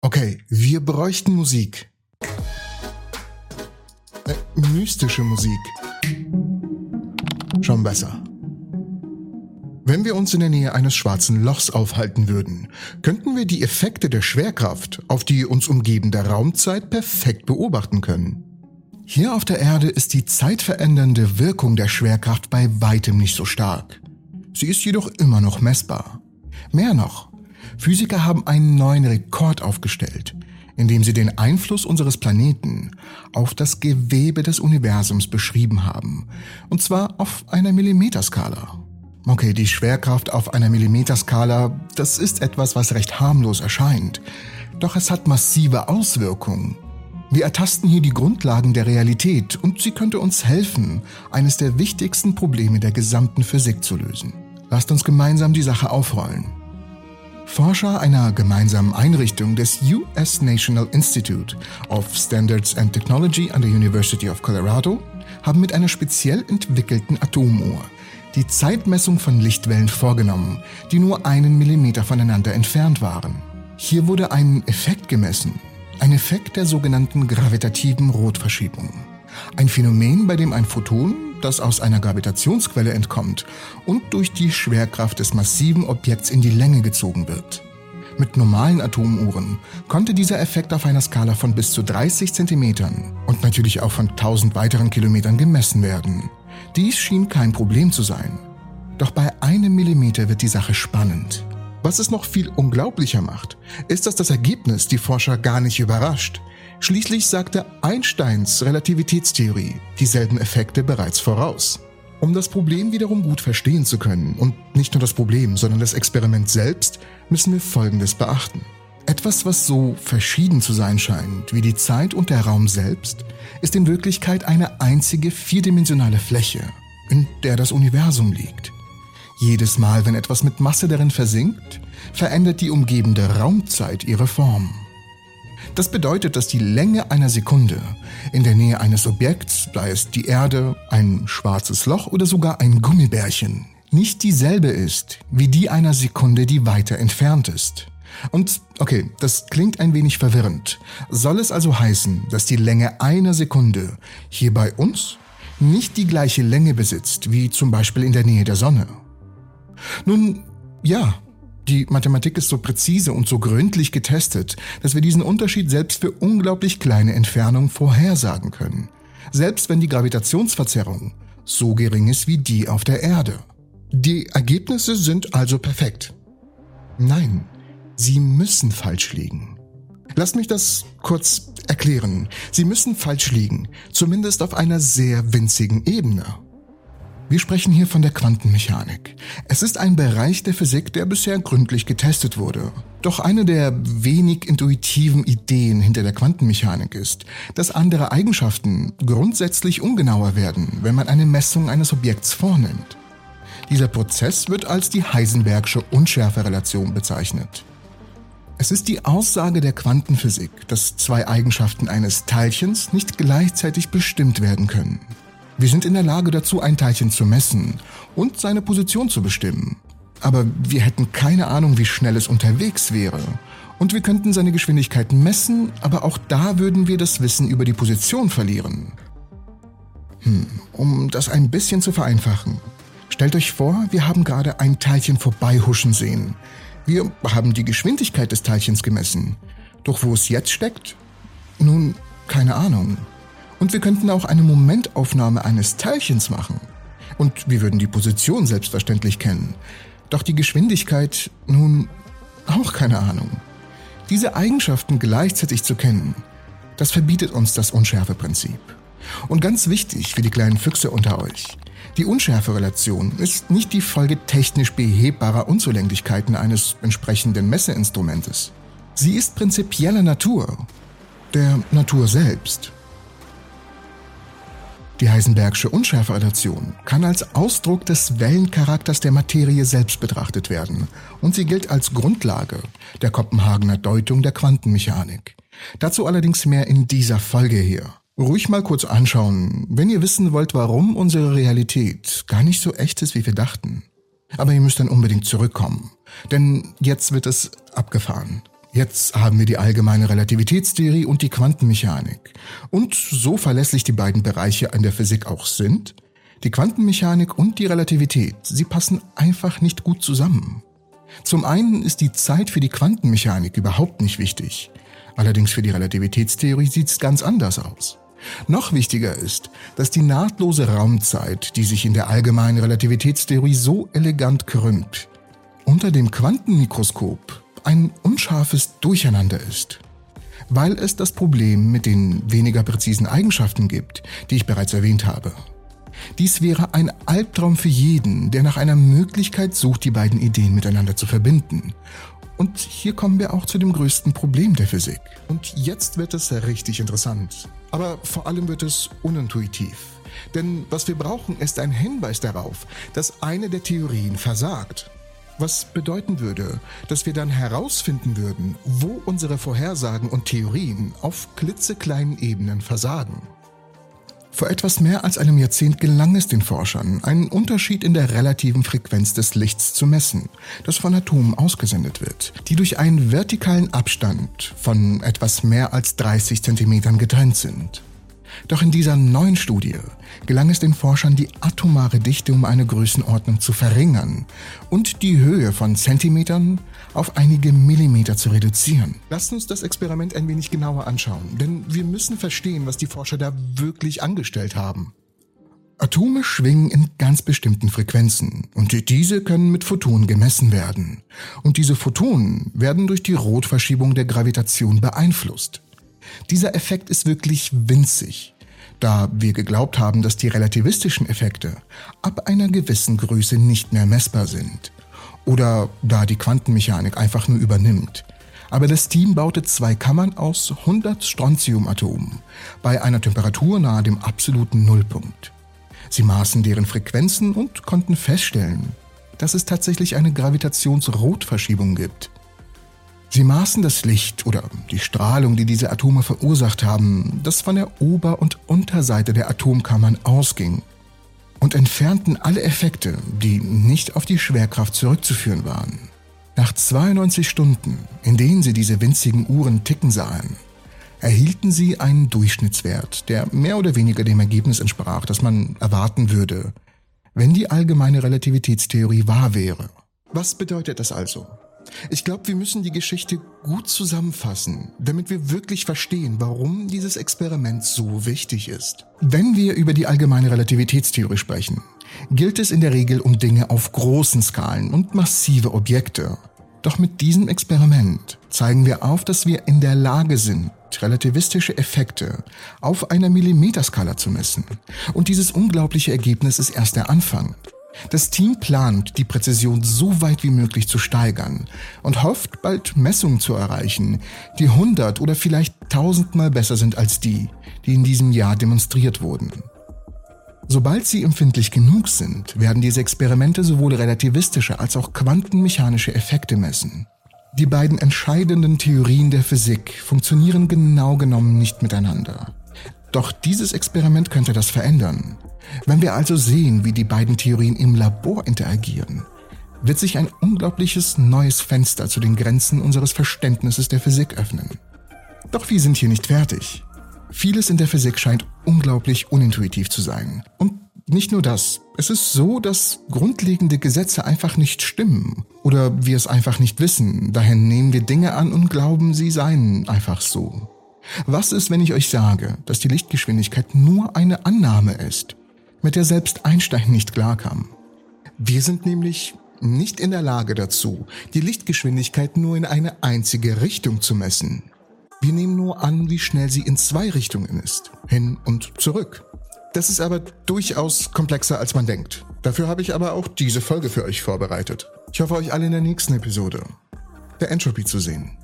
Okay, wir bräuchten Musik. Äh, mystische Musik. Schon besser. Wenn wir uns in der Nähe eines schwarzen Lochs aufhalten würden, könnten wir die Effekte der Schwerkraft auf die uns umgebende Raumzeit perfekt beobachten können. Hier auf der Erde ist die zeitverändernde Wirkung der Schwerkraft bei weitem nicht so stark. Sie ist jedoch immer noch messbar. Mehr noch, Physiker haben einen neuen Rekord aufgestellt, indem sie den Einfluss unseres Planeten auf das Gewebe des Universums beschrieben haben, und zwar auf einer Millimeterskala. Okay, die Schwerkraft auf einer Millimeterskala, das ist etwas, was recht harmlos erscheint, doch es hat massive Auswirkungen. Wir ertasten hier die Grundlagen der Realität und sie könnte uns helfen, eines der wichtigsten Probleme der gesamten Physik zu lösen. Lasst uns gemeinsam die Sache aufrollen. Forscher einer gemeinsamen Einrichtung des US National Institute of Standards and Technology an der University of Colorado haben mit einer speziell entwickelten Atomuhr die Zeitmessung von Lichtwellen vorgenommen, die nur einen Millimeter voneinander entfernt waren. Hier wurde ein Effekt gemessen, ein Effekt der sogenannten gravitativen Rotverschiebung. Ein Phänomen, bei dem ein Photon, das aus einer Gravitationsquelle entkommt und durch die Schwerkraft des massiven Objekts in die Länge gezogen wird. Mit normalen Atomuhren konnte dieser Effekt auf einer Skala von bis zu 30 Zentimetern und natürlich auch von 1000 weiteren Kilometern gemessen werden. Dies schien kein Problem zu sein. Doch bei einem Millimeter wird die Sache spannend. Was es noch viel unglaublicher macht, ist, dass das Ergebnis die Forscher gar nicht überrascht. Schließlich sagte Einsteins Relativitätstheorie dieselben Effekte bereits voraus. Um das Problem wiederum gut verstehen zu können, und nicht nur das Problem, sondern das Experiment selbst, müssen wir Folgendes beachten. Etwas, was so verschieden zu sein scheint wie die Zeit und der Raum selbst, ist in Wirklichkeit eine einzige vierdimensionale Fläche, in der das Universum liegt. Jedes Mal, wenn etwas mit Masse darin versinkt, verändert die umgebende Raumzeit ihre Form. Das bedeutet, dass die Länge einer Sekunde in der Nähe eines Objekts, sei es die Erde, ein schwarzes Loch oder sogar ein Gummibärchen, nicht dieselbe ist wie die einer Sekunde, die weiter entfernt ist. Und okay, das klingt ein wenig verwirrend. Soll es also heißen, dass die Länge einer Sekunde hier bei uns nicht die gleiche Länge besitzt wie zum Beispiel in der Nähe der Sonne? Nun, ja, die Mathematik ist so präzise und so gründlich getestet, dass wir diesen Unterschied selbst für unglaublich kleine Entfernungen vorhersagen können. Selbst wenn die Gravitationsverzerrung so gering ist wie die auf der Erde. Die Ergebnisse sind also perfekt. Nein, Sie müssen falsch liegen. Lasst mich das kurz erklären. Sie müssen falsch liegen, zumindest auf einer sehr winzigen Ebene. Wir sprechen hier von der Quantenmechanik. Es ist ein Bereich der Physik, der bisher gründlich getestet wurde. Doch eine der wenig intuitiven Ideen hinter der Quantenmechanik ist, dass andere Eigenschaften grundsätzlich ungenauer werden, wenn man eine Messung eines Objekts vornimmt. Dieser Prozess wird als die Heisenbergsche Unschärferelation bezeichnet. Es ist die Aussage der Quantenphysik, dass zwei Eigenschaften eines Teilchens nicht gleichzeitig bestimmt werden können. Wir sind in der Lage dazu, ein Teilchen zu messen und seine Position zu bestimmen. Aber wir hätten keine Ahnung, wie schnell es unterwegs wäre. Und wir könnten seine Geschwindigkeit messen, aber auch da würden wir das Wissen über die Position verlieren. Hm, um das ein bisschen zu vereinfachen. Stellt euch vor, wir haben gerade ein Teilchen vorbeihuschen sehen. Wir haben die Geschwindigkeit des Teilchens gemessen. Doch wo es jetzt steckt? Nun, keine Ahnung. Und wir könnten auch eine Momentaufnahme eines Teilchens machen. Und wir würden die Position selbstverständlich kennen. Doch die Geschwindigkeit, nun, auch keine Ahnung. Diese Eigenschaften gleichzeitig zu kennen, das verbietet uns das Unschärfeprinzip. Und ganz wichtig für die kleinen Füchse unter euch, die Unschärferelation ist nicht die Folge technisch behebbarer Unzulänglichkeiten eines entsprechenden Messeinstrumentes. Sie ist prinzipieller Natur, der Natur selbst. Die Heisenbergsche Unschärferelation kann als Ausdruck des Wellencharakters der Materie selbst betrachtet werden und sie gilt als Grundlage der Kopenhagener Deutung der Quantenmechanik. Dazu allerdings mehr in dieser Folge hier ruhig mal kurz anschauen, wenn ihr wissen wollt, warum unsere Realität gar nicht so echt ist, wie wir dachten. Aber ihr müsst dann unbedingt zurückkommen, denn jetzt wird es abgefahren. Jetzt haben wir die allgemeine Relativitätstheorie und die Quantenmechanik. Und so verlässlich die beiden Bereiche an der Physik auch sind, die Quantenmechanik und die Relativität, sie passen einfach nicht gut zusammen. Zum einen ist die Zeit für die Quantenmechanik überhaupt nicht wichtig. Allerdings für die Relativitätstheorie sieht es ganz anders aus. Noch wichtiger ist, dass die nahtlose Raumzeit, die sich in der allgemeinen Relativitätstheorie so elegant krümmt, unter dem Quantenmikroskop ein unscharfes Durcheinander ist. Weil es das Problem mit den weniger präzisen Eigenschaften gibt, die ich bereits erwähnt habe. Dies wäre ein Albtraum für jeden, der nach einer Möglichkeit sucht, die beiden Ideen miteinander zu verbinden. Und hier kommen wir auch zu dem größten Problem der Physik. Und jetzt wird es richtig interessant. Aber vor allem wird es unintuitiv. Denn was wir brauchen, ist ein Hinweis darauf, dass eine der Theorien versagt. Was bedeuten würde, dass wir dann herausfinden würden, wo unsere Vorhersagen und Theorien auf klitzekleinen Ebenen versagen. Vor etwas mehr als einem Jahrzehnt gelang es den Forschern, einen Unterschied in der relativen Frequenz des Lichts zu messen, das von Atomen ausgesendet wird, die durch einen vertikalen Abstand von etwas mehr als 30 Zentimetern getrennt sind. Doch in dieser neuen Studie gelang es den Forschern, die atomare Dichte um eine Größenordnung zu verringern und die Höhe von Zentimetern auf einige Millimeter zu reduzieren. Lasst uns das Experiment ein wenig genauer anschauen, denn wir müssen verstehen, was die Forscher da wirklich angestellt haben. Atome schwingen in ganz bestimmten Frequenzen und diese können mit Photonen gemessen werden. Und diese Photonen werden durch die Rotverschiebung der Gravitation beeinflusst. Dieser Effekt ist wirklich winzig, da wir geglaubt haben, dass die relativistischen Effekte ab einer gewissen Größe nicht mehr messbar sind. Oder da die Quantenmechanik einfach nur übernimmt. Aber das Team baute zwei Kammern aus 100 Strontiumatomen bei einer Temperatur nahe dem absoluten Nullpunkt. Sie maßen deren Frequenzen und konnten feststellen, dass es tatsächlich eine Gravitationsrotverschiebung gibt. Sie maßen das Licht oder die Strahlung, die diese Atome verursacht haben, das von der Ober- und Unterseite der Atomkammern ausging, und entfernten alle Effekte, die nicht auf die Schwerkraft zurückzuführen waren. Nach 92 Stunden, in denen sie diese winzigen Uhren ticken sahen, erhielten sie einen Durchschnittswert, der mehr oder weniger dem Ergebnis entsprach, das man erwarten würde, wenn die allgemeine Relativitätstheorie wahr wäre. Was bedeutet das also? Ich glaube, wir müssen die Geschichte gut zusammenfassen, damit wir wirklich verstehen, warum dieses Experiment so wichtig ist. Wenn wir über die allgemeine Relativitätstheorie sprechen, gilt es in der Regel um Dinge auf großen Skalen und massive Objekte. Doch mit diesem Experiment zeigen wir auf, dass wir in der Lage sind, relativistische Effekte auf einer Millimeterskala zu messen. Und dieses unglaubliche Ergebnis ist erst der Anfang. Das Team plant, die Präzision so weit wie möglich zu steigern und hofft, bald Messungen zu erreichen, die hundert oder vielleicht tausendmal besser sind als die, die in diesem Jahr demonstriert wurden. Sobald sie empfindlich genug sind, werden diese Experimente sowohl relativistische als auch quantenmechanische Effekte messen. Die beiden entscheidenden Theorien der Physik funktionieren genau genommen nicht miteinander. Doch dieses Experiment könnte das verändern. Wenn wir also sehen, wie die beiden Theorien im Labor interagieren, wird sich ein unglaubliches neues Fenster zu den Grenzen unseres Verständnisses der Physik öffnen. Doch wir sind hier nicht fertig. Vieles in der Physik scheint unglaublich unintuitiv zu sein. Und nicht nur das, es ist so, dass grundlegende Gesetze einfach nicht stimmen oder wir es einfach nicht wissen, daher nehmen wir Dinge an und glauben, sie seien einfach so. Was ist, wenn ich euch sage, dass die Lichtgeschwindigkeit nur eine Annahme ist mit der selbst Einstein nicht klarkam. Wir sind nämlich nicht in der Lage dazu, die Lichtgeschwindigkeit nur in eine einzige Richtung zu messen. Wir nehmen nur an, wie schnell sie in zwei Richtungen ist, hin und zurück. Das ist aber durchaus komplexer, als man denkt. Dafür habe ich aber auch diese Folge für euch vorbereitet. Ich hoffe, euch alle in der nächsten Episode der Entropy zu sehen.